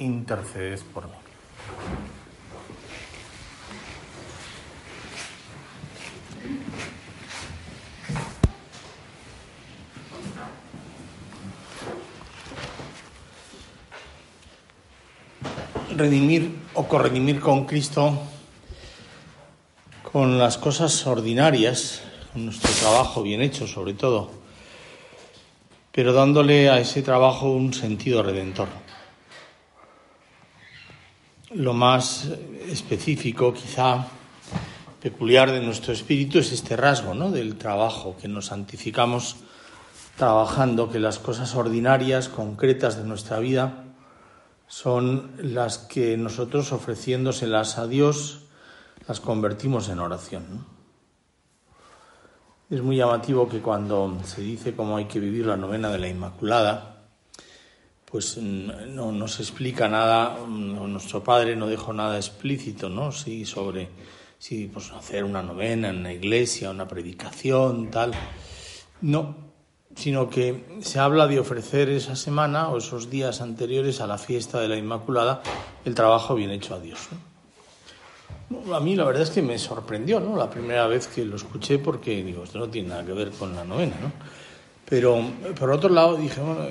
intercedes por mí. Redimir o corredimir con Cristo con las cosas ordinarias, con nuestro trabajo bien hecho sobre todo, pero dándole a ese trabajo un sentido redentor lo más específico, quizá peculiar de nuestro espíritu es este rasgo ¿no? del trabajo, que nos santificamos trabajando, que las cosas ordinarias, concretas de nuestra vida, son las que nosotros ofreciéndoselas a Dios las convertimos en oración. Es muy llamativo que cuando se dice cómo hay que vivir la novena de la Inmaculada, pues mm, no nos explica nada, mm, nuestro padre no dejó nada explícito, ¿no? Sí, sobre si pues, hacer una novena en la iglesia, una predicación, tal. No, sino que se habla de ofrecer esa semana o esos días anteriores a la fiesta de la Inmaculada el trabajo bien hecho a Dios. A mí la verdad es que me sorprendió, ¿no? La primera vez que lo escuché porque digo, esto no tiene nada que ver con la novena, ¿no? Pero por otro lado dije, bueno,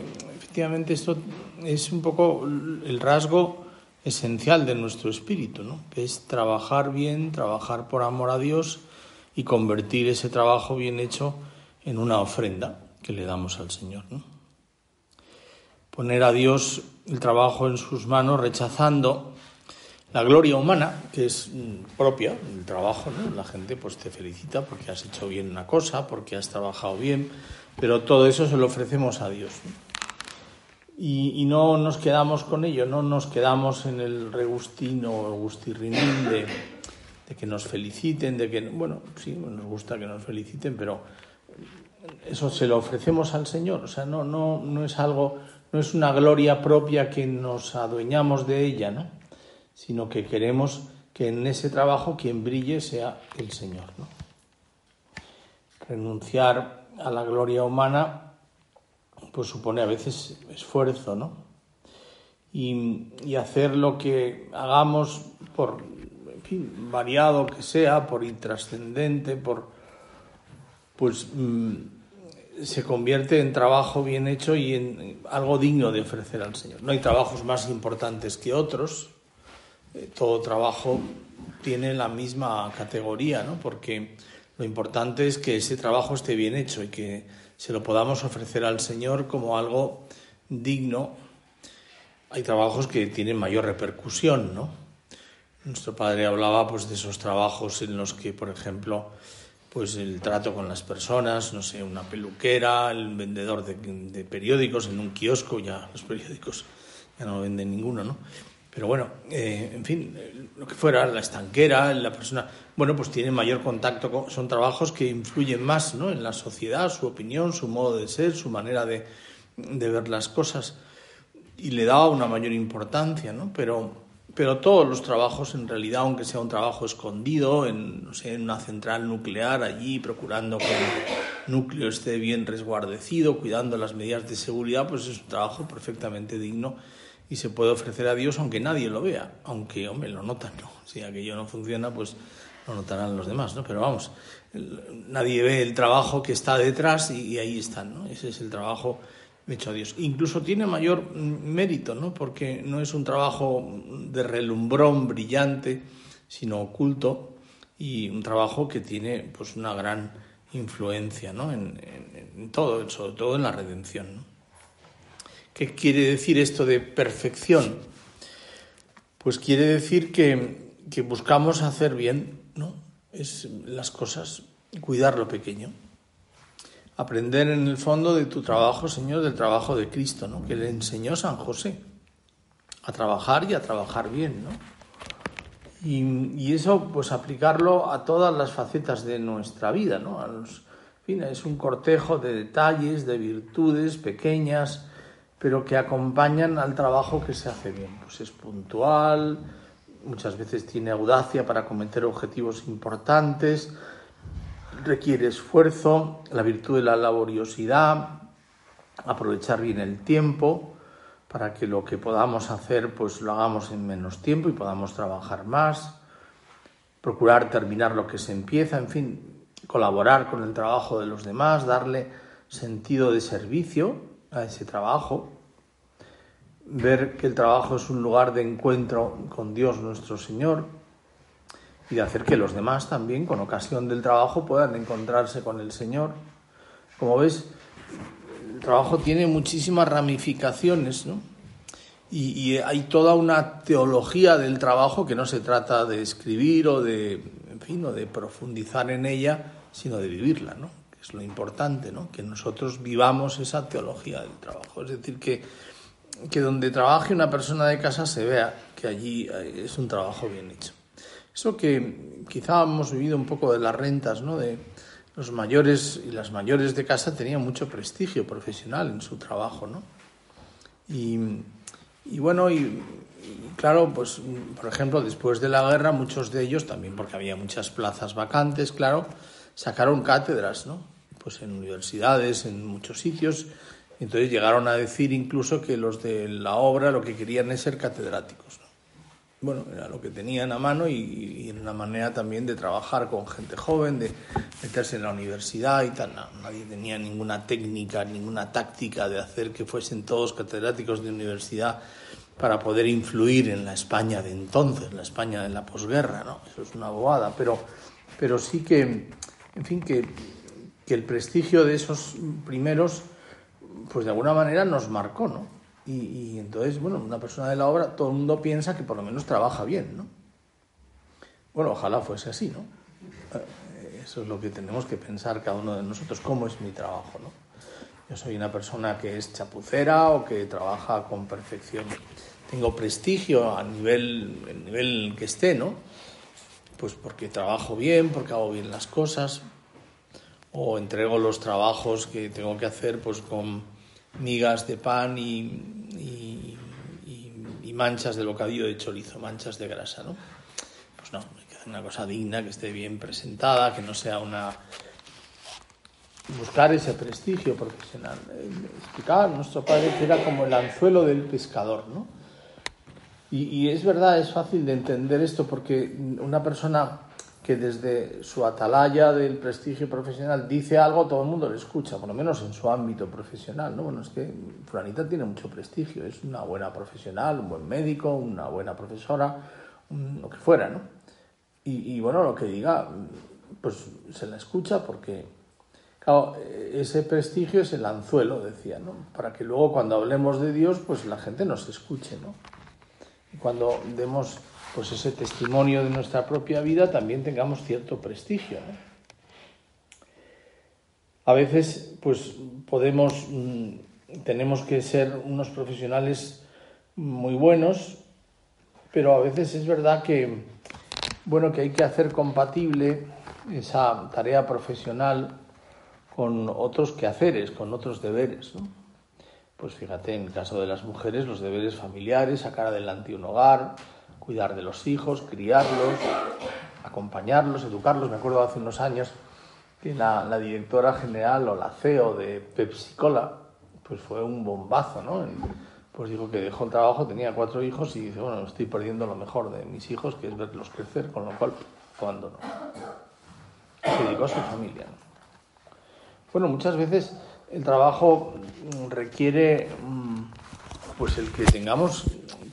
efectivamente esto es un poco el rasgo esencial de nuestro espíritu, ¿no? que es trabajar bien, trabajar por amor a Dios y convertir ese trabajo bien hecho en una ofrenda que le damos al Señor. Poner a Dios el trabajo en sus manos rechazando la gloria humana, que es mm, propia del trabajo. La gente pues te felicita porque has hecho bien una cosa, porque has trabajado bien, pero todo eso se lo ofrecemos a Dios. Y, no nos quedamos con ello, no nos quedamos en el regustino o de, de que nos feliciten, de que, bueno, sí, nos gusta que nos feliciten, pero eso se lo ofrecemos al Señor, o sea, no, no, no es algo, no es una gloria propia que nos adueñamos de ella, ¿no? Sino que queremos que en ese trabajo quien brille sea el Señor, ¿no? Renunciar a la gloria humana pues supone a veces esfuerzo, ¿no? Y, hacer lo que hagamos por, variado que sea, por intrascendente, por, pues mm, se convierte en trabajo bien hecho y en algo digno de ofrecer al Señor. No hay trabajos más importantes que otros, eh, todo trabajo tiene la misma categoría, ¿no? Porque lo importante es que ese trabajo esté bien hecho y que se lo podamos ofrecer al Señor como algo digno. Hay trabajos que tienen mayor repercusión, ¿no? Nuestro padre hablaba pues de esos trabajos en los que, por ejemplo, pues el trato con las personas, no sé, una peluquera, el vendedor de, periódicos en un kiosco, ya los periódicos ya no venden ninguno, ¿no? Pero bueno, eh, en fin, lo que fuera, la estanquera, la persona, bueno, pues tiene mayor contacto con, son trabajos que influyen más ¿no? en la sociedad, su opinión, su modo de ser, su manera de, de ver las cosas, y le da una mayor importancia, ¿no? Pero, pero todos los trabajos, en realidad, aunque sea un trabajo escondido, en, no sé, en una central nuclear allí, procurando que el núcleo esté bien resguardecido, cuidando las medidas de seguridad, pues es un trabajo perfectamente digno y se puede ofrecer a Dios aunque nadie lo vea, aunque, hombre, lo notan, ¿no? Si aquello no funciona, pues lo notarán los demás, ¿no? Pero vamos, nadie ve el trabajo que está detrás y, ahí están, ¿no? Ese es el trabajo hecho a Dios. Incluso tiene mayor mérito, ¿no? Porque no es un trabajo de relumbrón brillante, sino oculto y un trabajo que tiene pues una gran influencia, ¿no? En, todo, sobre todo en la redención. ¿Qué quiere decir esto de perfección? Pues quiere decir que, buscamos hacer bien ¿no? es las cosas, cuidar lo pequeño. Aprender en el fondo de tu trabajo, Señor, del trabajo de Cristo, ¿no? que le enseñó San José a trabajar y a trabajar bien, ¿no? Y, eso, pues aplicarlo a todas las facetas de nuestra vida, ¿no? A los, es un cortejo de detalles, de virtudes pequeñas, pero que acompañan al trabajo que se hace bien. Pues es puntual, muchas veces tiene audacia para cometer objetivos importantes, requiere esfuerzo, la virtud de la laboriosidad, aprovechar bien el tiempo para que lo que podamos hacer pues lo hagamos en menos tiempo y podamos trabajar más, procurar terminar lo que se empieza, en fin, colaborar con el trabajo de los demás, darle sentido de servicio a ese trabajo, ver que el trabajo es un lugar de encuentro con Dios nuestro Señor y de hacer que los demás también, con ocasión del trabajo, puedan encontrarse con el Señor. Como ves, el trabajo tiene muchísimas ramificaciones, ¿no? Y, hay toda una teología del trabajo que no se trata de escribir o de, en fin, o de profundizar en ella, sino de vivirla, ¿no? Es lo importante, ¿no? Que nosotros vivamos esa teología del trabajo. Es decir, que, que donde trabaje una persona de casa se vea que allí es un trabajo bien hecho. Eso que quizá hemos vivido un poco de las rentas, ¿no? De, los mayores y las mayores de casa tenían mucho prestigio profesional en su trabajo, ¿no? Y, bueno, y, claro, pues por ejemplo, después de la guerra, muchos de ellos, también porque había muchas plazas vacantes, claro, sacaron cátedras, ¿no? Pues en universidades, en muchos sitios. Entonces llegaron a decir incluso que los de la obra lo que querían es ser catedráticos bueno, era lo que tenían a mano y, era una manera también de trabajar con gente joven, de meterse en la universidad y tal. nadie tenía ninguna técnica, ninguna táctica de hacer que fuesen todos catedráticos de universidad para poder influir en la España de entonces, la España de la posguerra, ¿no? Eso es una bobada, pero, pero sí que, en fin, que, que el prestigio de esos primeros, pues de alguna manera nos marcó, ¿no? Y, entonces, bueno, una persona de la obra, todo el mundo piensa que por lo menos trabaja bien, ¿no? Bueno, ojalá fuese así, ¿no? Eh, eso es lo que tenemos que pensar cada uno de nosotros, cómo es mi trabajo, ¿no? Yo soy una persona que es chapucera o que trabaja con perfección. Tengo prestigio a nivel, el nivel que esté, ¿no? Pues porque trabajo bien, porque hago bien las cosas, o entrego los trabajos que tengo que hacer pues con migas de pan y, manchas del bocadillo de chorizo, manchas de grasa, ¿no? Pues no, hay que hacer una cosa digna, que esté bien presentada, que no sea una... Buscar ese prestigio profesional. Eh, explicaba nuestro padre que era como el anzuelo del pescador, ¿no? Y, es verdad, es fácil de entender esto porque una persona que desde su atalaya del prestigio profesional dice algo, todo el mundo le escucha, por lo menos en su ámbito profesional, ¿no? Bueno, es que Fulanita tiene mucho prestigio, es una buena profesional, un buen médico, una buena profesora, lo que fuera, ¿no? Y, bueno, lo que diga, pues se la escucha porque, claro, ese prestigio es el anzuelo, decía, ¿no? Para que luego cuando hablemos de Dios, pues la gente nos escuche, ¿no? Cuando demos pues ese testimonio de nuestra propia vida también tengamos cierto prestigio. A veces, pues podemos, mm, tenemos que ser unos profesionales muy buenos, pero a veces es verdad que, bueno, que hay que hacer compatible esa tarea profesional con otros quehaceres, con otros deberes. Pues fíjate, en el caso de las mujeres, los deberes familiares, sacar adelante un hogar, cuidar de los hijos, criarlos, acompañarlos, educarlos. Me acuerdo hace unos años que la, directora general o la CEO de Pepsi Cola, pues fue un bombazo, ¿no? Pues dijo que dejó el trabajo, tenía cuatro hijos y dice, bueno, estoy perdiendo lo mejor de mis hijos, que es verlos crecer, con lo cual abandonó. Se dedicó a su familia. Bueno, muchas veces el trabajo requiere mm, pues el que tengamos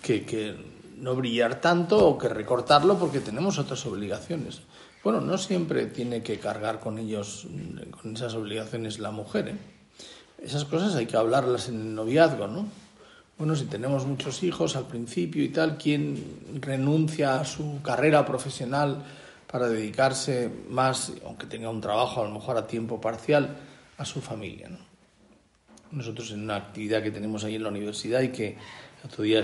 que, no brillar tanto o que recortarlo porque tenemos otras obligaciones. Bueno, no siempre tiene que cargar con ellos, con esas obligaciones la mujer. ¿eh? Esas cosas hay que hablarlas en el noviazgo, ¿no? Bueno, si tenemos muchos hijos al principio y tal, ¿quién renuncia a su carrera profesional para dedicarse más, aunque tenga un trabajo a lo mejor a tiempo parcial, a su familia? ¿no? Nosotros en una actividad que tenemos ahí en la universidad y que otro día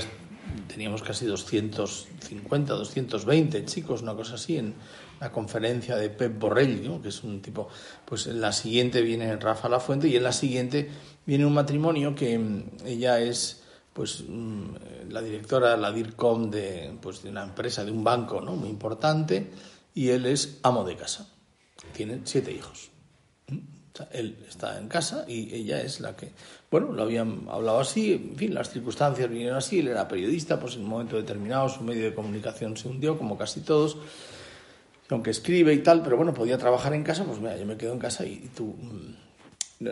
teníamos casi 250, 220 chicos, una cosa así, en la conferencia de Pep Borrell, que es un tipo, pues en la siguiente viene Rafa Lafuente y en la siguiente viene un matrimonio que mm, ella es pues mm, la directora, la DIRCOM de, pues, de una empresa, de un banco ¿no? muy importante, y él es amo de casa. Tienen siete hijos. Él está en casa y ella es la que, bueno, lo habían hablado así, en fin, las circunstancias vinieron así, él era periodista, pues en un momento determinado su medio de comunicación se hundió, como casi todos, aunque escribe y tal, pero bueno, podía trabajar en casa, pues mira, yo me quedo en casa y, tú mm,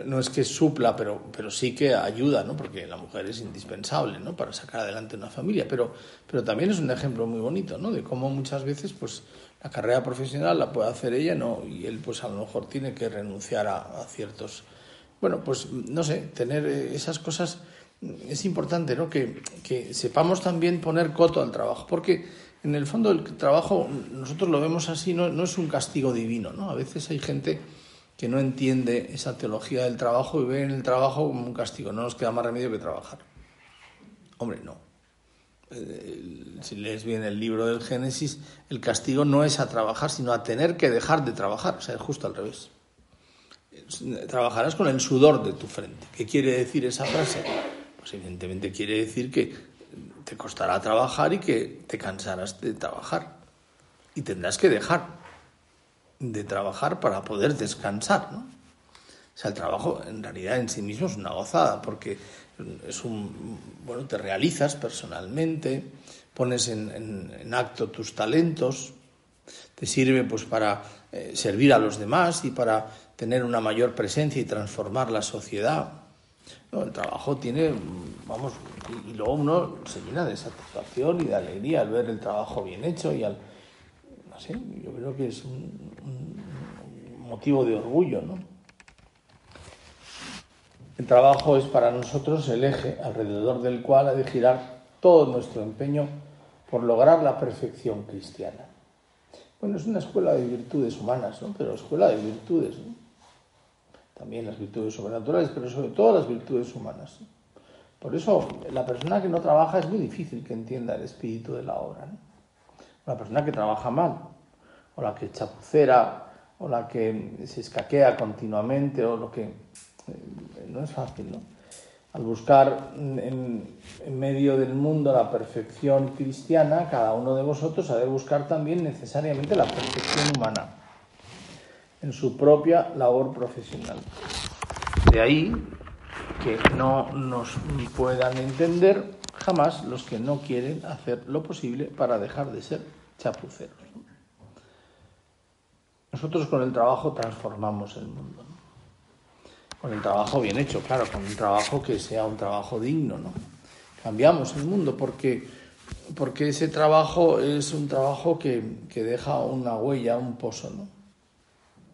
no es que supla, pero, pero sí que ayuda, ¿no? Porque la mujer es indispensable, ¿no? Para sacar adelante una familia. Pero, pero también es un ejemplo muy bonito, ¿no? De cómo muchas veces, pues, la carrera profesional la puede hacer ella, ¿no? Y él, pues, a lo mejor tiene que renunciar a, ciertos... Bueno, pues, no sé, tener esas cosas es importante, ¿no? Que, que sepamos también poner coto al trabajo. Porque, en el fondo, el trabajo, nosotros lo vemos así, no, no es un castigo divino, ¿no? A veces hay gente que no entiende esa teología del trabajo y ve en el trabajo como un castigo. No nos queda más remedio que trabajar. Hombre, no. Eh, si lees bien el libro del Génesis, el castigo no es a trabajar, sino a tener que dejar de trabajar. O sea, es justo al revés. Trabajarás con el sudor de tu frente. ¿Qué quiere decir esa frase? Pues evidentemente quiere decir que te costará trabajar y que te cansarás de trabajar. Y tendrás que dejar de trabajar para poder descansar, ¿no? O sea, el trabajo en realidad en sí mismo es una gozada porque es un, bueno, te realizas personalmente, pones en, acto tus talentos, te sirve pues para eh, servir a los demás y para tener una mayor presencia y transformar la sociedad. el trabajo tiene, vamos, y, luego uno se llena de satisfacción y de alegría al ver el trabajo bien hecho y al, no sé, yo creo que es un, motivo de orgullo, ¿no? El trabajo es para nosotros el eje alrededor del cual ha de girar todo nuestro empeño por lograr la perfección cristiana. Bueno, es una escuela de virtudes humanas, ¿no? Pero escuela de virtudes, ¿no? También las virtudes sobrenaturales, pero sobre todo las virtudes humanas. Por eso, la persona que no trabaja es muy difícil que entienda el espíritu de la obra. ¿no? Una persona que trabaja mal, o la que chapucera, o la que se escaquea continuamente, o lo que... No es fácil, ¿no? Al buscar en, medio del mundo la perfección cristiana, cada uno de vosotros ha de buscar también necesariamente la perfección humana en su propia labor profesional. De ahí que no nos puedan entender jamás los que no quieren hacer lo posible para dejar de ser chapuceros. Nosotros con el trabajo transformamos el mundo. Con el trabajo bien hecho, claro, con un trabajo que sea un trabajo digno. ¿no? Cambiamos el mundo porque, porque ese trabajo es un trabajo que, deja una huella, un pozo. ¿no?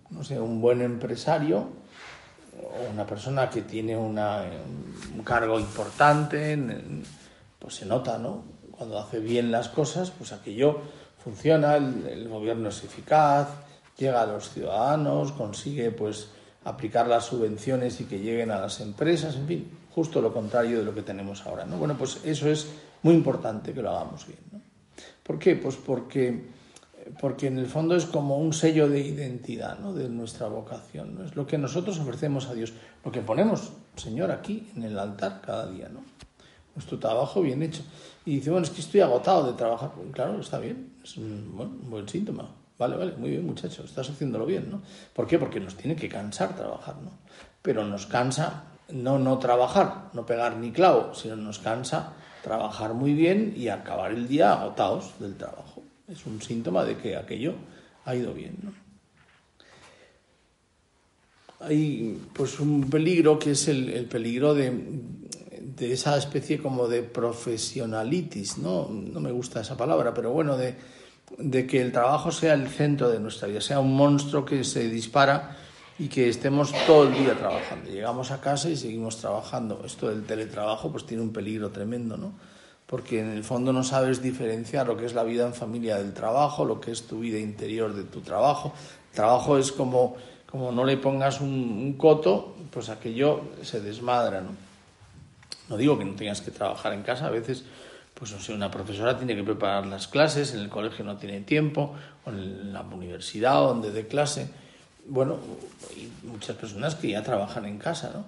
no sé, un buen empresario o una persona que tiene una, un cargo importante, pues se nota, ¿no? Cuando hace bien las cosas, pues aquello funciona, el gobierno es eficaz, llega a los ciudadanos, consigue pues aplicar las subvenciones y que lleguen a las empresas, en fin, justo lo contrario de lo que tenemos ahora. ¿no? Bueno, pues eso es muy importante que lo hagamos bien. ¿no? ¿Por qué? Pues porque, porque en el fondo es como un sello de identidad ¿no? de nuestra vocación. ¿no? Es lo que nosotros ofrecemos a Dios, lo que ponemos, Señor, aquí en el altar cada día. ¿no? Nuestro trabajo bien hecho. Y dice, bueno, es que estoy agotado de trabajar. claro, está bien, es un, un buen síntoma. Vale, vale, muy bien, muchacho, estás haciéndolo bien, ¿no? ¿Por qué? Porque nos tiene que cansar trabajar, ¿no? Pero nos cansa no no trabajar, no pegar ni clavo, sino nos cansa trabajar muy bien y acabar el día agotados del trabajo. Es un síntoma de que aquello ha ido bien, ¿no? Hay pues un peligro que es el, peligro de, de esa especie como de profesionalitis, ¿no? No me gusta esa palabra, pero bueno, de de que el trabajo sea el centro de nuestra vida, sea un monstruo que se dispara y que estemos todo el día trabajando. Llegamos a casa y seguimos trabajando. Esto del teletrabajo pues tiene un peligro tremendo, ¿no? Porque en el fondo no sabes diferenciar lo que es la vida en familia del trabajo, lo que es tu vida interior de tu trabajo. El trabajo es como, como no le pongas un, coto, pues aquello se desmadra, ¿no? No digo que no tengas que trabajar en casa, a veces pues no sé, una profesora tiene que preparar las clases, en el colegio no tiene tiempo, o en la universidad donde dé clase. Bueno, hay muchas personas que ya trabajan en casa, ¿no?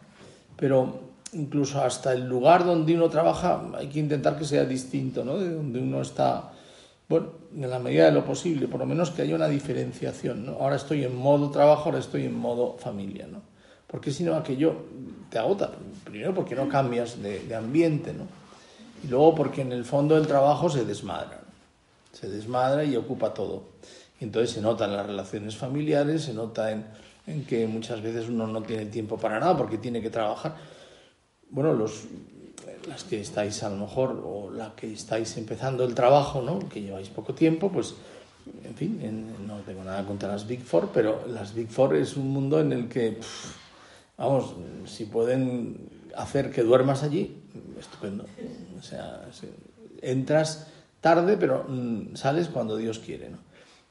Pero incluso hasta el lugar donde uno trabaja hay que intentar que sea distinto, ¿no? De donde uno está, bueno, en la medida de lo posible, por lo menos que haya una diferenciación, ¿no? Ahora estoy en modo trabajo, ahora estoy en modo familia, ¿no? Porque si no, aquello te agota. Primero porque no cambias de, de ambiente, ¿no? Y luego porque en el fondo del trabajo se desmadra. Se desmadra y ocupa todo. Y entonces se nota en las relaciones familiares, se nota en, en que muchas veces uno no tiene tiempo para nada porque tiene que trabajar. Bueno, los, las que estáis a lo mejor, o la que estáis empezando el trabajo, ¿no? que lleváis poco tiempo, pues, en fin, no tengo nada contra las Big Four, pero las Big Four es un mundo en el que, vamos, si pueden hacer que duermas allí, estupendo. O sea, entras tarde, pero mm, sales cuando Dios quiere, ¿no?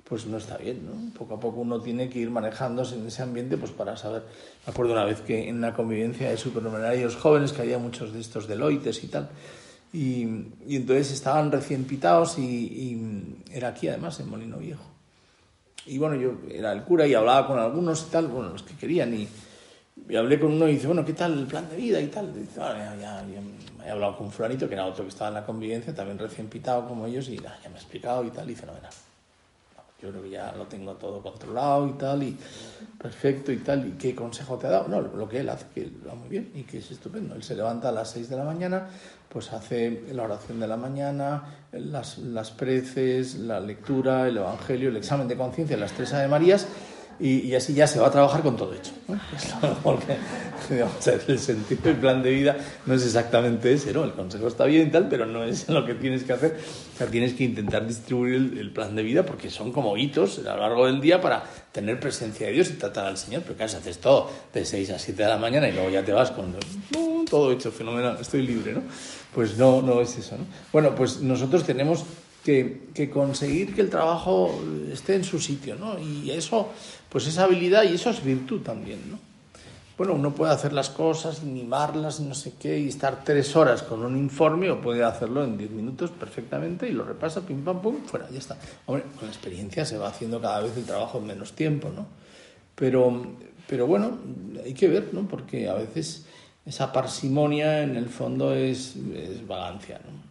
Pues no está bien, ¿no? Poco a poco uno tiene que ir manejándose en ese ambiente pues para saber. Me acuerdo una vez que en una convivencia de supernumerarios jóvenes, que había muchos de estos Deloittes y tal, y, y entonces estaban recién pitados y, y, era aquí además, en Molino Viejo. Y bueno, yo era el cura y hablaba con algunos y tal, bueno, los que querían, y, y hablé con uno y dice, bueno, ¿qué tal el plan de vida y tal? Y dice, ah, ya, ya, he hablado con Fulanito, que era otro que estaba en la convivencia, también recién pitado como ellos, y ya me ha explicado y tal, y fenomenal. Yo creo que ya lo tengo todo controlado y tal, y perfecto y tal. ¿Y qué consejo te ha dado? No, lo que él hace, que va muy bien y que es estupendo. Él se levanta a las 6 de la mañana, pues hace la oración de la mañana, las, las preces, la lectura, el evangelio, el examen de conciencia, las tres Ave Marías, y, así ya se va a trabajar con todo hecho. ¿no? Es lo mejor que, digamos, el sentido del plan de vida no es exactamente ese, ¿no? El consejo está bien y tal, pero no es lo que tienes que hacer. O sea, tienes que intentar distribuir el, plan de vida porque son como hitos a lo largo del día para tener presencia de Dios y tratar al Señor. Pero claro, si haces todo de 6 a 7 de la mañana y luego ya te vas con todo hecho, fenomenal, estoy libre, ¿no? Pues no, no es eso, ¿no? Bueno, pues nosotros tenemos que, conseguir que el trabajo esté en su sitio, ¿no? Y eso, pues esa habilidad y eso es virtud también, ¿no? Bueno, uno puede hacer las cosas, mimarlas, no sé qué, y estar tres horas con un informe, o puede hacerlo en diez minutos perfectamente y lo repasa, pim, pam, pum, fuera, ya está. Hombre, con la experiencia se va haciendo cada vez el trabajo en menos tiempo, ¿no? Pero, pero bueno, hay que ver, ¿no? Porque a veces esa parsimonia en el fondo es, es vagancia, ¿no?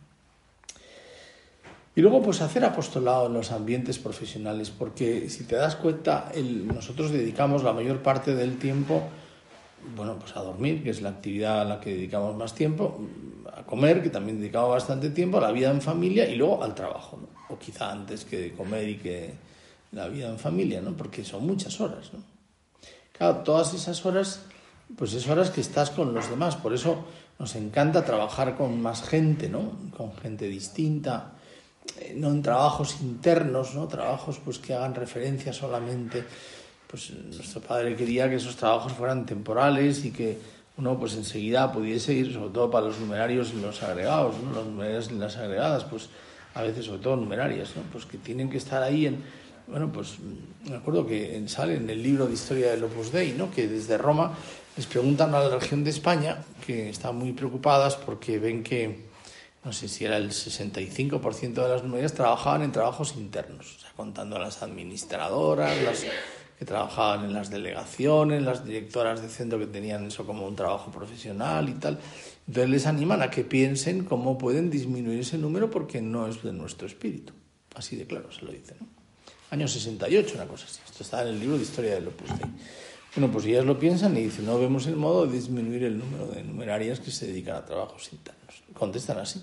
Y luego, pues hacer apostolado en los ambientes profesionales, porque si te das cuenta, nosotros dedicamos la mayor parte del tiempo, bueno, pues a dormir, que es la actividad a la que dedicamos más tiempo, a comer, que también dedicamos bastante tiempo, a la vida en familia y luego al trabajo, o quizá antes que comer y que la vida en familia, ¿no? porque son muchas horas. ¿no? Claro, todas esas horas, pues es horas que estás con los demás, por eso nos encanta trabajar con más gente, ¿no? con gente distinta no en trabajos internos, ¿no? trabajos pues que hagan referencia solamente, pues nuestro padre quería que esos trabajos fueran temporales y que uno pues enseguida pudiese ir, sobre todo para los numerarios y los agregados, ¿no? los numerarios y las agregadas, pues a veces sobre todo numerarias, ¿no? pues que tienen que estar ahí en, bueno, pues me acuerdo que sale en el libro de historia del Opus Dei, ¿no? que desde Roma les preguntan a la región de España, que están muy preocupadas porque ven que no sé si era el 65% de las numerarias trabajaban en trabajos internos, o sea, contando a las administradoras, las que trabajaban en las delegaciones, las directoras de centro que tenían eso como un trabajo profesional y tal. Entonces les animan a que piensen cómo pueden disminuir ese número porque no es de nuestro espíritu. Así de claro se lo dice, ¿no? Año 68, una cosa así. Esto está en el libro de Historia del Opus Dei. Bueno, pues ellas lo piensan y dicen, no vemos el modo de disminuir el número de numerarias que se dedican a trabajos internos. Contestan así.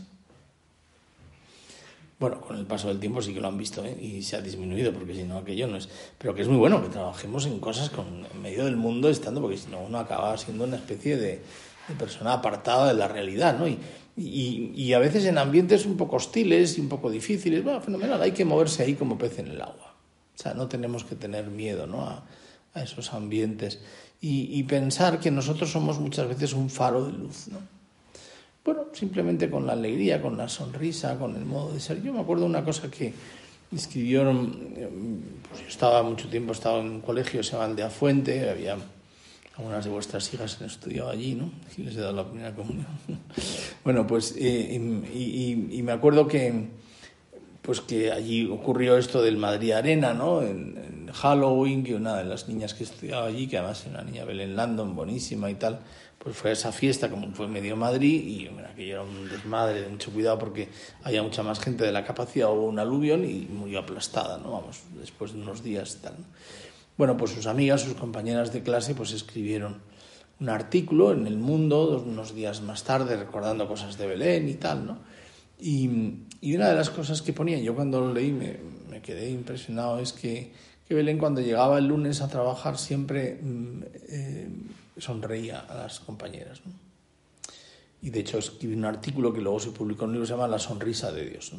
Bueno, con el paso del tiempo sí que lo han visto ¿eh? y se ha disminuido, porque si no, aquello no es. Pero que es muy bueno que trabajemos en cosas con, en medio del mundo estando, porque si no, uno acaba siendo una especie de, de persona apartada de la realidad, ¿no? Y, y, y, a veces en ambientes un poco hostiles y un poco difíciles, bueno, fenomenal, hay que moverse ahí como pez en el agua. O sea, no tenemos que tener miedo, ¿no? A, a esos ambientes y, y pensar que nosotros somos muchas veces un faro de luz, ¿no? Bueno, simplemente con la alegría, con la sonrisa, con el modo de ser. Yo me acuerdo de una cosa que escribieron, pues yo estaba mucho tiempo, estaba en un colegio, se llama Aldea Fuente, había algunas de vuestras hijas han estudiado allí, ¿no? Y les he dado la primera comunión. bueno, pues, eh, y, me acuerdo que, pues que allí ocurrió esto del Madrid Arena, ¿no? En, Halloween, que una de las niñas que estudiaba allí, que además era una niña Belén Landon, buenísima y tal, pues fue a esa fiesta, como fue medio Madrid, y bueno, aquello era un desmadre, de mucho cuidado porque había mucha más gente de la capacidad, hubo un aluvión y murió aplastada, ¿no? Vamos, después de unos días tal. Bueno, pues sus amigas, sus compañeras de clase, pues escribieron un artículo en El Mundo unos días más tarde recordando cosas de Belén y tal, ¿no? Y, y una de las cosas que ponía, yo cuando lo leí me, me quedé impresionado, es que, Belén cuando llegaba el lunes a trabajar siempre mm, eh, sonreía a las compañeras, ¿no? Y de hecho escribí un artículo que luego se publicó en un libro que se llama La sonrisa de Dios.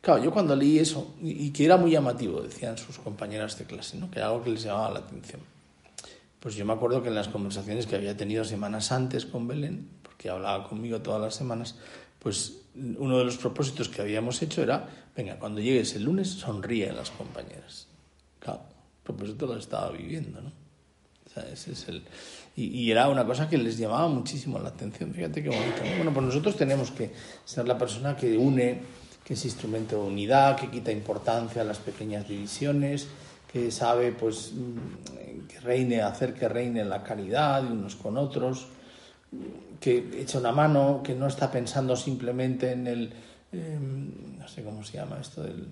Claro, yo cuando leí eso, y, que era muy llamativo, decían sus compañeras de clase, que era algo que les llamaba la atención. Pues yo me acuerdo que en las conversaciones que había tenido semanas antes con Belén, porque hablaba conmigo todas las semanas, pues uno de los propósitos que habíamos hecho era, venga, cuando llegues el lunes, sonríe a las compañeras. Claro, el propósito lo estaba viviendo, ¿no? Ese es el... Y, y, era una cosa que les llamaba muchísimo la atención. Fíjate qué bonito. Bueno, pues nosotros tenemos que ser la persona que une que es instrumento de unidad, que quita importancia a las pequeñas divisiones, que sabe pues mm, que reine, hacer que reine la caridad de unos con otros, que echa una mano, que no está pensando simplemente en el em, no sé cómo se llama esto del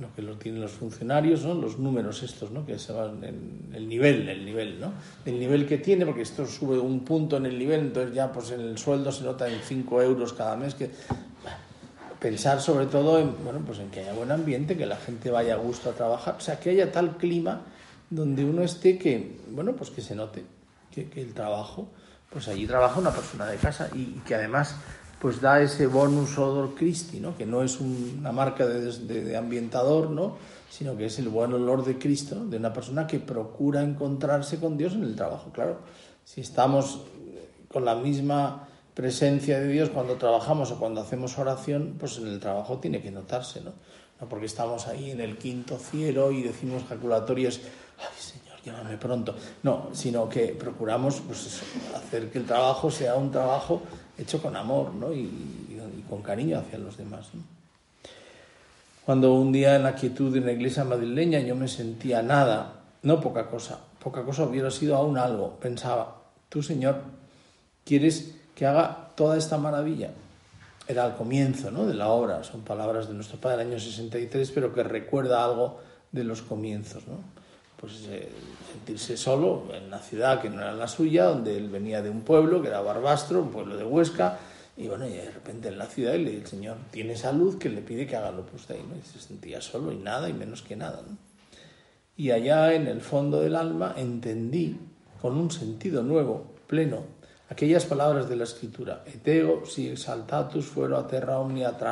lo que lo tienen los funcionarios, ¿no? los números estos, ¿no? que se van en el nivel, el nivel, ¿no? el nivel que tiene, porque esto sube un punto en el nivel, entonces ya pues en el sueldo se nota en 5 euros cada mes, que pensar sobre todo en, bueno, pues en que haya buen ambiente, que la gente vaya a gusto a trabajar, o sea, que haya tal clima donde uno esté que, bueno, pues que se note que, el trabajo, pues allí trabaja una persona de casa y, que además pues da ese bonus odor Christi, ¿no? que no es una marca de, de, ambientador, ¿no? sino que es el buen olor de Cristo, de una persona que procura encontrarse con Dios en el trabajo. Claro, si estamos con la misma presencia de Dios cuando trabajamos o cuando hacemos oración, pues en el trabajo tiene que notarse, ¿no? No porque estamos ahí en el quinto cielo y decimos calculatorias, ay Señor, llámame pronto. No, sino que procuramos pues hacer que el trabajo sea un trabajo hecho con amor, ¿no? Y, con cariño hacia los demás, Cuando un día en la quietud de la iglesia madrileña yo me sentía nada, no poca cosa, poca cosa hubiera sido aún algo, pensaba, tú Señor, quieres que haga toda esta maravilla. Era al comienzo ¿no? de la obra, son palabras de nuestro Padre del año 63, pero que recuerda algo de los comienzos. ¿no? Pues eh, sentirse solo en una ciudad que no era la suya, donde él venía de un pueblo que era Barbastro, un pueblo de Huesca, y bueno, y de repente en la ciudad y el Señor tiene salud que le pide que haga lo que usted ¿no? Y se sentía solo y nada y menos que nada. Y allá en el fondo del alma entendí con un sentido nuevo, pleno, aquellas palabras de la escritura, etego si exaltatus fuero a terra omnia ad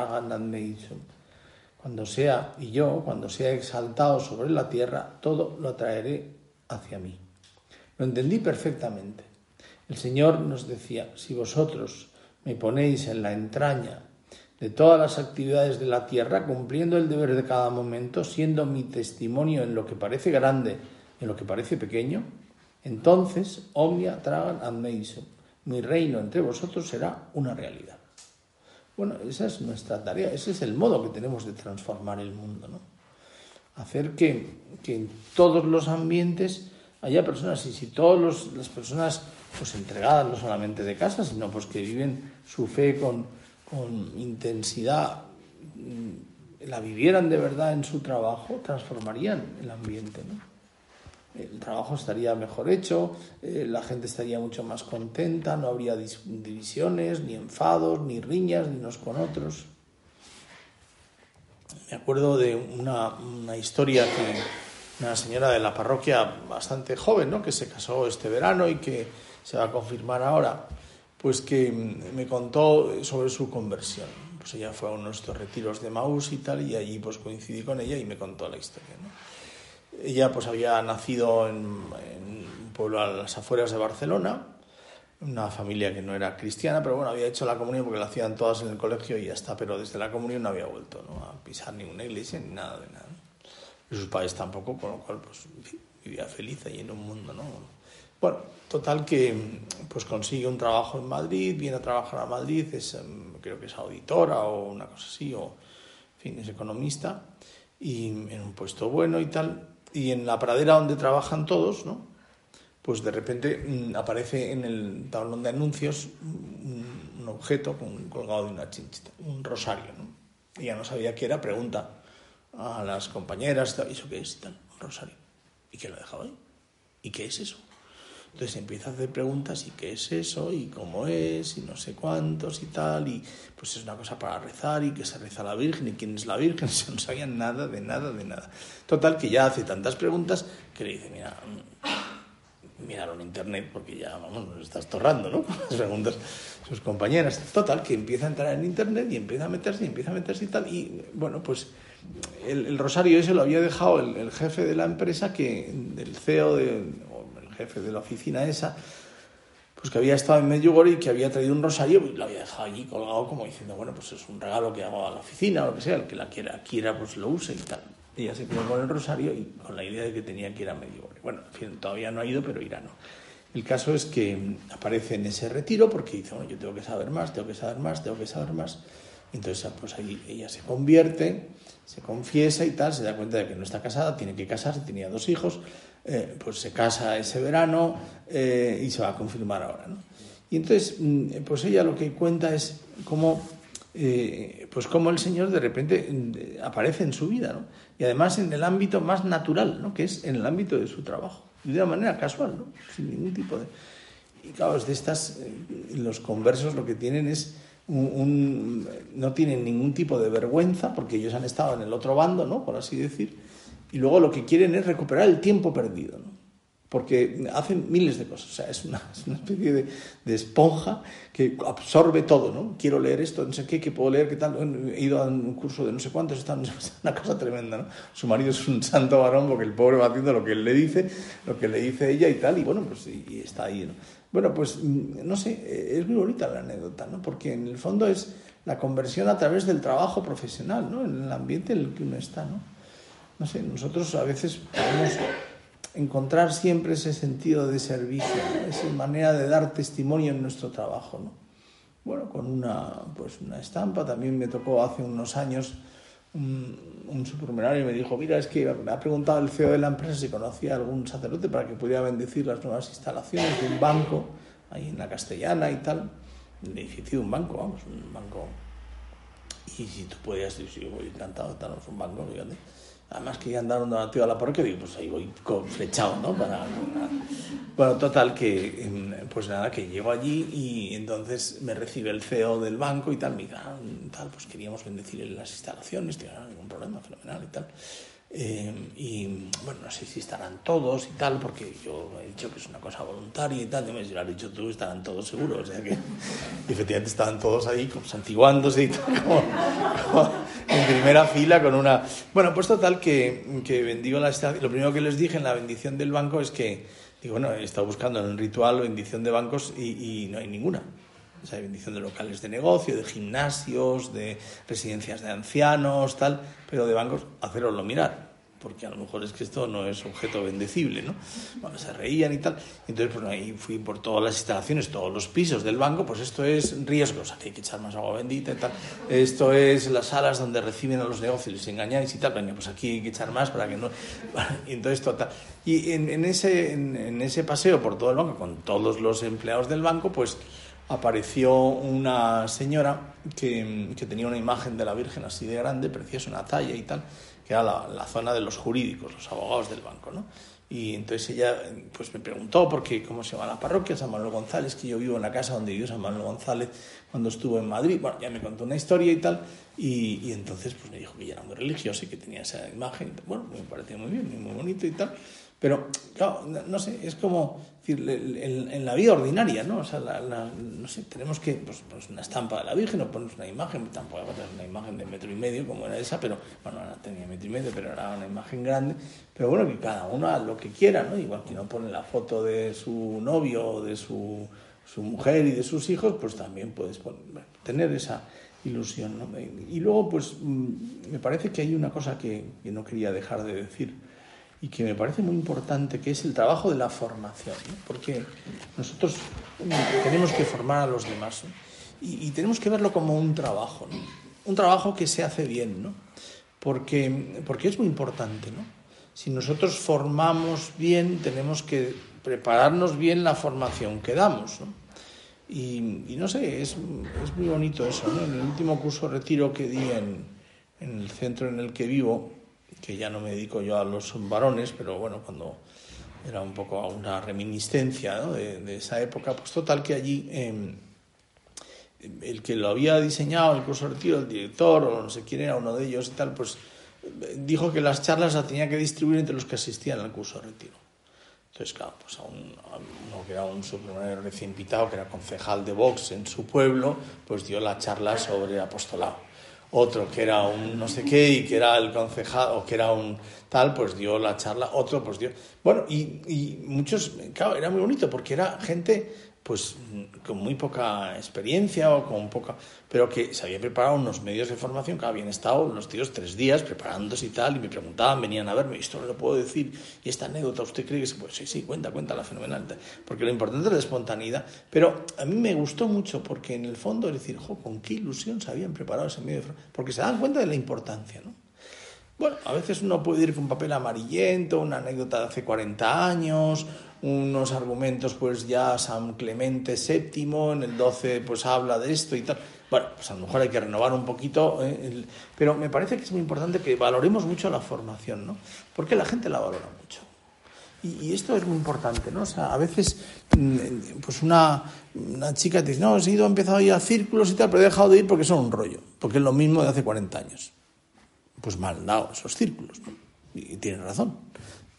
Cuando sea, y yo, cuando sea exaltado sobre la tierra, todo lo traeré hacia mí. Lo entendí perfectamente. El Señor nos decía, si vosotros me ponéis en la entraña de todas las actividades de la tierra, cumpliendo el deber de cada momento, siendo mi testimonio en lo que parece grande, en lo que parece pequeño, entonces omnia tragan ad mi reino entre vosotros será una realidad. Bueno, esa es nuestra tarea, ese es el modo que tenemos de transformar el mundo, ¿no? Hacer que, en todos los ambientes haya personas, y si todas las personas pues entregadas no solamente de casa, sino pues que viven su fe con, con intensidad, mm, la vivieran de verdad en su trabajo, transformarían el ambiente. El trabajo estaría mejor hecho, eh, la gente estaría mucho más contenta, no habría divisiones, ni enfados, ni riñas, ni unos con otros. Me acuerdo de una, historia que una señora de la parroquia bastante joven, ¿no? que se casó este verano y que se va a confirmar ahora, pues que me contó sobre su conversión. Pues ella fue a uno de estos retiros de Maús y tal, y allí pues coincidí con ella y me contó la historia. ¿no? Ella pues había nacido en, un pueblo a las afueras de Barcelona, una familia que no era cristiana, pero bueno, había hecho la comunión porque la hacían todas en el colegio y ya está, pero desde la comunión no había vuelto ¿no? a pisar ninguna iglesia ni nada de nada. Y sus padres tampoco, con lo cual pues vivía feliz ahí en un mundo, ¿no? Bueno, total que pues consigue un trabajo en Madrid, viene a trabajar a Madrid, es, em, creo que es auditora o una cosa así, o en fin, es economista, y en un puesto bueno y tal. Y en la pradera donde trabajan todos, ¿no? Pues de repente mm, aparece en el tablón de anuncios un, un objeto con, colgado de una chinchita, un rosario, ¿no? Y ya no sabía qué era, pregunta a las compañeras, ¿eso qué es? Tal, un rosario. ¿Y qué lo ha dejado ahí? ¿Y qué es eso? Entonces empieza a hacer preguntas y qué es eso y cómo es y no sé cuántos y tal y pues es una cosa para rezar y que se reza la Virgen y quién es la Virgen, no sabían nada de nada de nada. Total que ya hace tantas preguntas que le dice, mira, mm, míralo en internet porque ya, vamos, nos estás torrando, ¿no? Las preguntas sus compañeras. Total que empieza a entrar en internet y empieza a meterse y empieza a meterse y tal y bueno, pues el, el rosario ese lo había dejado el, el, jefe de la empresa que, del CEO de jefe de la oficina esa, pues que había estado en Medjugorje y que había traído un rosario y lo había dejado allí colgado como diciendo, bueno, pues es un regalo que hago a la oficina o lo que sea, el que la quiera, quiera pues lo use y tal. Y ella se quedó con el rosario y con la idea de que tenía que ir a Medjugorje. Bueno, en fin, todavía no ha ido, pero irá, ¿no? El caso es que aparece en ese retiro porque dice, yo tengo que saber más, tengo que saber más, tengo que saber más. Entonces, pues ahí ella se convierte, se confiesa y tal, se da cuenta de que no está casada, tiene que casarse, tenía dos hijos, eh, pues se casa ese verano eh, y se va a confirmar ahora. ¿no? Y entonces, mm, pues ella lo que cuenta es cómo, eh, pues cómo el Señor de repente mm, aparece en su vida, ¿no? y además en el ámbito más natural, ¿no? que es en el ámbito de su trabajo, de una manera casual, ¿no? sin ningún tipo de... Y claro, de estas, los conversos lo que tienen es un, un, no tienen ningún tipo de vergüenza porque ellos han estado en el otro bando, ¿no? Por así decir, y luego lo que quieren es recuperar el tiempo perdido, ¿no? porque hacen miles de cosas, o sea, es una, es especie de, esponja que absorbe todo, ¿no? Quiero leer esto, no sé qué, que puedo leer, qué tal, he ido a un curso de no sé cuántos, está una cosa tremenda, ¿no? Su marido es un santo varón porque el pobre va haciendo lo que él le dice, lo que le dice ella y tal, y bueno, pues y, está ahí, ¿no? Bueno, pues mm, no sé, es muy bonita la anécdota, ¿no? Porque en el fondo es la conversión a través del trabajo profesional, ¿no? En el ambiente en el que uno está, ¿no? No sé, nosotros a veces podemos encontrar siempre ese sentido de servicio, ¿no? esa manera de dar testimonio en nuestro trabajo. ¿no? Bueno, con una, pues una estampa, también me tocó hace unos años un, un supermercario y me dijo, mira, es que me ha preguntado el CEO de la empresa si conocía algún sacerdote para que pudiera bendecir las nuevas instalaciones de un banco, ahí en la castellana y tal, el edificio de un banco, vamos, un banco. Y si tú podías, yo voy encantado, estamos un banco, fíjate además que ya dar un donativo a la parroquia, digo, pues ahí voy con flechado, ¿no? Para, Bueno, total, que em, pues nada, que llego allí y entonces me recibe el CEO del banco y tal, dice, ah, tal, pues queríamos bendecir las instalaciones, tío, no, ningún problema, fenomenal y tal. Eh, y bueno, no sé si estarán todos y tal, porque yo he dicho que es una cosa voluntaria y tal. Y me lo has dicho tú, estarán todos seguros. O sea que efectivamente estaban todos ahí como santiguándose y tal, como en primera fila con una. Bueno, pues total que, que bendigo la Lo primero que les dije en la bendición del banco es que, digo, bueno, he estado buscando en el ritual bendición de bancos y, y no hay ninguna. O sea, hay bendición de locales de negocio, de gimnasios, de residencias de ancianos, tal, pero de bancos, haceroslo mirar, porque a lo mejor es que esto no es objeto bendecible, ¿no? Bueno, se reían y tal. Entonces, pues ahí fui por todas las instalaciones, todos los pisos del banco, pues esto es riesgos, aquí hay que echar más agua bendita y tal. Esto es las salas donde reciben a los negocios y les engañáis y tal. Bueno, pues aquí hay que echar más para que no... Y entonces, total. Y en, ese, en ese paseo por todo el banco, con todos los empleados del banco, pues apareció una señora que, que, tenía una imagen de la Virgen así de grande, preciosa, una talla y tal, que era la, la, zona de los jurídicos, los abogados del banco, ¿no? Y entonces ella pues me preguntó por qué, cómo se llama la parroquia, San Manuel González, que yo vivo en la casa donde vivió San Manuel González cuando estuvo en Madrid. Bueno, ya me contó una historia y tal, y, y entonces pues me dijo que ella era muy religiosa y que tenía esa imagen. Bueno, me pareció muy bien, muy bonito y tal. Pero, claro, no sé, es como decir, en, la vida ordinaria, ¿no? O sea, la, no sé, tenemos que, pues, pues, una estampa de la Virgen o pones una imagen, tampoco tener una imagen de metro y medio como era esa, pero, bueno, no tenía metro y medio, pero era una imagen grande. Pero bueno, que cada uno haga lo que quiera, ¿no? Igual que no pone la foto de su novio o de su, su mujer y de sus hijos, pues también puedes poner, tener esa ilusión, ¿no? Y luego, pues, me parece que hay una cosa que, que no quería dejar de decir y que me parece muy importante, que es el trabajo de la formación, porque nosotros tenemos que formar a los demás y, tenemos que verlo como un trabajo, un trabajo que se hace bien, ¿no? porque, porque es muy importante. ¿no? Si nosotros formamos bien, tenemos que prepararnos bien la formación que damos. ¿no? Y, no sé, es, es, muy bonito eso. ¿no? En el último curso retiro que di en, en el centro en el que vivo, que ya no me dedico yo a los varones, pero bueno, cuando era un poco una reminiscencia de, esa época, pues total que allí em, el que lo había diseñado, el curso de retiro, el director o no sé quién era uno de ellos y tal, pues dijo que las charlas las tenía que distribuir entre los que asistían al curso de retiro. Entonces, claro, pues a, un, uno que era un suplementario recién pitado, que era concejal de Vox en su pueblo, pues dio la charla sobre apostolado. Otro que era un no sé qué y que era el concejal, o que era un tal, pues dio la charla. Otro, pues dio. Bueno, y, y muchos, claro, era muy bonito porque era gente pues con muy poca experiencia o con poca, pero que se había preparado unos medios de formación que habían estado los tíos tres días preparándose y tal, y me preguntaban, venían a verme, esto no lo puedo decir, y esta anécdota, ¿usted cree que se puede? Sí, sí, cuenta, cuenta la fenomenal, porque lo importante es la espontaneidad, pero a mí me gustó mucho porque en el fondo, es decir, jo, con qué ilusión se habían preparado ese medio de formación, porque se dan cuenta de la importancia, ¿no? Bueno, a veces uno puede ir con papel amarillento, una anécdota de hace 40 años, unos argumentos, pues ya San Clemente VII en el 12 pues habla de esto y tal. Bueno, pues a lo mejor hay que renovar un poquito, ¿eh? pero me parece que es muy importante que valoremos mucho la formación, ¿no? Porque la gente la valora mucho. Y, esto es muy importante, ¿no? O sea, a veces, mm, pues una, una chica te dice, no, he ido, he empezado a ir a círculos y tal, pero he dejado de ir porque son un rollo, porque es lo mismo de hace 40 años pues mal dado esos círculos. ¿no? Y tiene razón.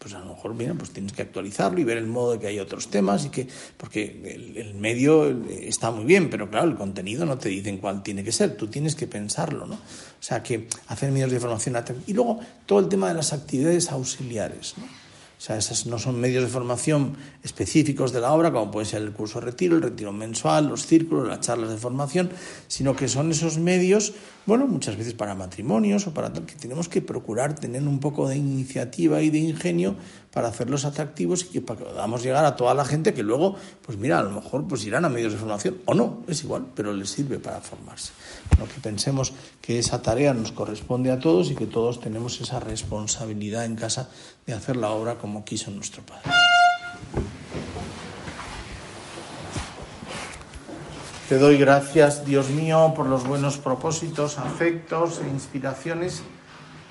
Pues a lo mejor, bien, pues tienes que actualizarlo y ver el modo de que hay otros temas y que, porque el, medio está muy bien, pero claro, el contenido no te dicen cuál tiene que ser, tú tienes que pensarlo, ¿no? O sea, que hacer medios de formación y luego todo el tema de las actividades auxiliares, ¿no? O sea, esos no son medios de formación específicos de la obra, como puede ser el curso de retiro, el retiro mensual, los círculos, las charlas de formación, sino que son esos medios, bueno, muchas veces para matrimonios o para tal, que tenemos que procurar tener un poco de iniciativa y de ingenio para hacerlos atractivos y que podamos llegar a toda la gente que luego, pues mira, a lo mejor pues irán a medios de formación o no, es igual, pero les sirve para formarse. Lo que pensemos que esa tarea nos corresponde a todos y que todos tenemos esa responsabilidad en casa de hacer la obra como quiso nuestro Padre. Te doy gracias, Dios mío, por los buenos propósitos, afectos e inspiraciones